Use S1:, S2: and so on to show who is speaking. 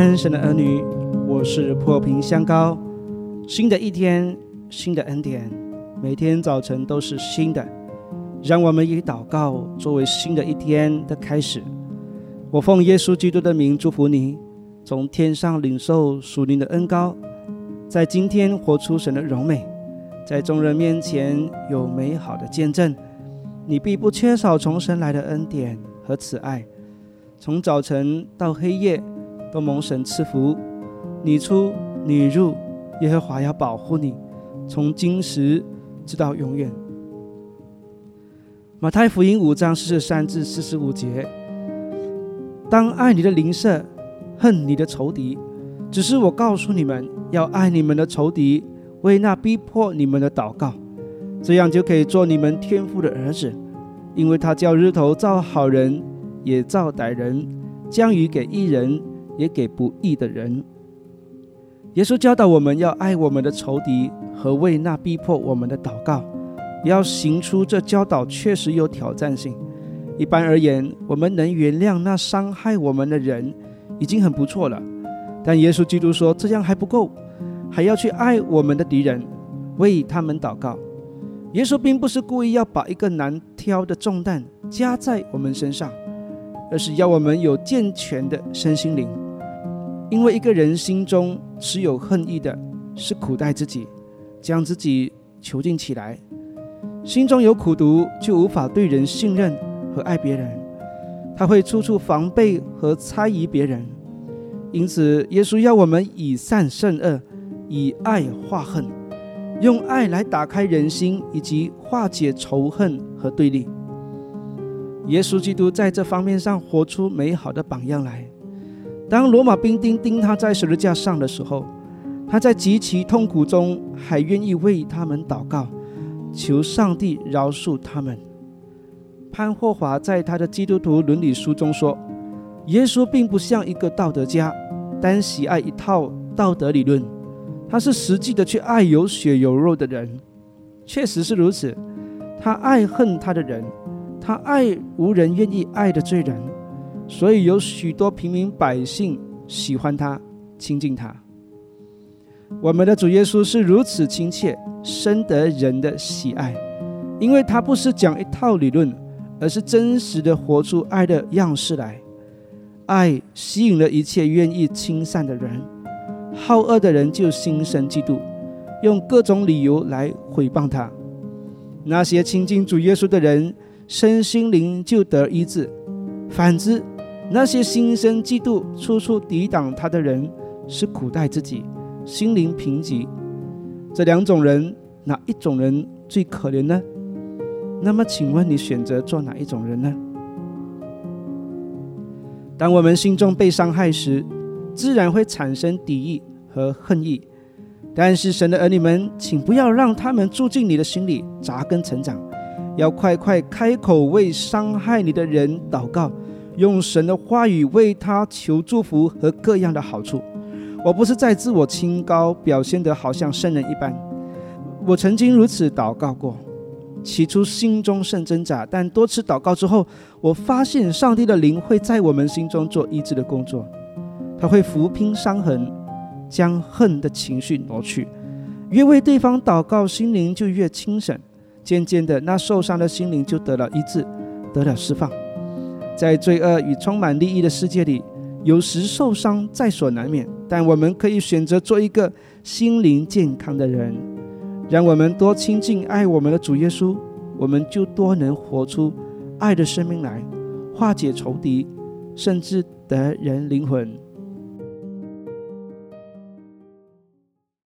S1: 安，神的儿女，我是破瓶香膏。新的一天，新的恩典，每天早晨都是新的。让我们以祷告作为新的一天的开始。我奉耶稣基督的名祝福你，从天上领受属灵的恩膏，在今天活出神的荣美，在众人面前有美好的见证。你必不缺少从神来的恩典和慈爱，从早晨到黑夜。都蒙神赐福，你出你入，耶和华要保护你，从今时直到永远。马太福音五章四十三至四十五节：当爱你的邻舍，恨你的仇敌。只是我告诉你们，要爱你们的仇敌，为那逼迫你们的祷告，这样就可以做你们天父的儿子，因为他叫日头照好人，也照歹人，将雨给一人。也给不义的人。耶稣教导我们要爱我们的仇敌和为那逼迫我们的祷告，要行出这教导确实有挑战性。一般而言，我们能原谅那伤害我们的人已经很不错了。但耶稣基督说这样还不够，还要去爱我们的敌人，为他们祷告。耶稣并不是故意要把一个难挑的重担加在我们身上，而是要我们有健全的身心灵。因为一个人心中持有恨意的，是苦待自己，将自己囚禁起来。心中有苦毒，就无法对人信任和爱别人，他会处处防备和猜疑别人。因此，耶稣要我们以善胜恶，以爱化恨，用爱来打开人心，以及化解仇恨和对立。耶稣基督在这方面上活出美好的榜样来。当罗马兵丁钉他在十字架上的时候，他在极其痛苦中还愿意为他们祷告，求上帝饶恕他们。潘霍华在他的《基督徒伦理书》中说：“耶稣并不像一个道德家，单喜爱一套道德理论，他是实际的去爱有血有肉的人。确实是如此，他爱恨他的人，他爱无人愿意爱的罪人。”所以有许多平民百姓喜欢他，亲近他。我们的主耶稣是如此亲切，深得人的喜爱，因为他不是讲一套理论，而是真实的活出爱的样式来。爱吸引了一切愿意亲善的人，好恶的人就心生嫉妒，用各种理由来毁谤他。那些亲近主耶稣的人，身心灵就得医治；反之，那些心生嫉妒、处处抵挡他的人，是苦待自己，心灵贫瘠。这两种人，哪一种人最可怜呢？那么，请问你选择做哪一种人呢？当我们心中被伤害时，自然会产生敌意和恨意。但是，神的儿女们，请不要让他们住进你的心里，扎根成长。要快快开口为伤害你的人祷告。用神的话语为他求祝福和各样的好处。我不是在自我清高，表现得好像圣人一般。我曾经如此祷告过，起初心中甚挣扎，但多次祷告之后，我发现上帝的灵会在我们心中做医治的工作。他会抚平伤痕，将恨的情绪挪去。越为对方祷告，心灵就越清醒。渐渐的，那受伤的心灵就得了医治，得了释放。在罪恶与充满利益的世界里，有时受伤在所难免。但我们可以选择做一个心灵健康的人。让我们多亲近爱我们的主耶稣，我们就多能活出爱的生命来，化解仇敌，甚至得人灵魂。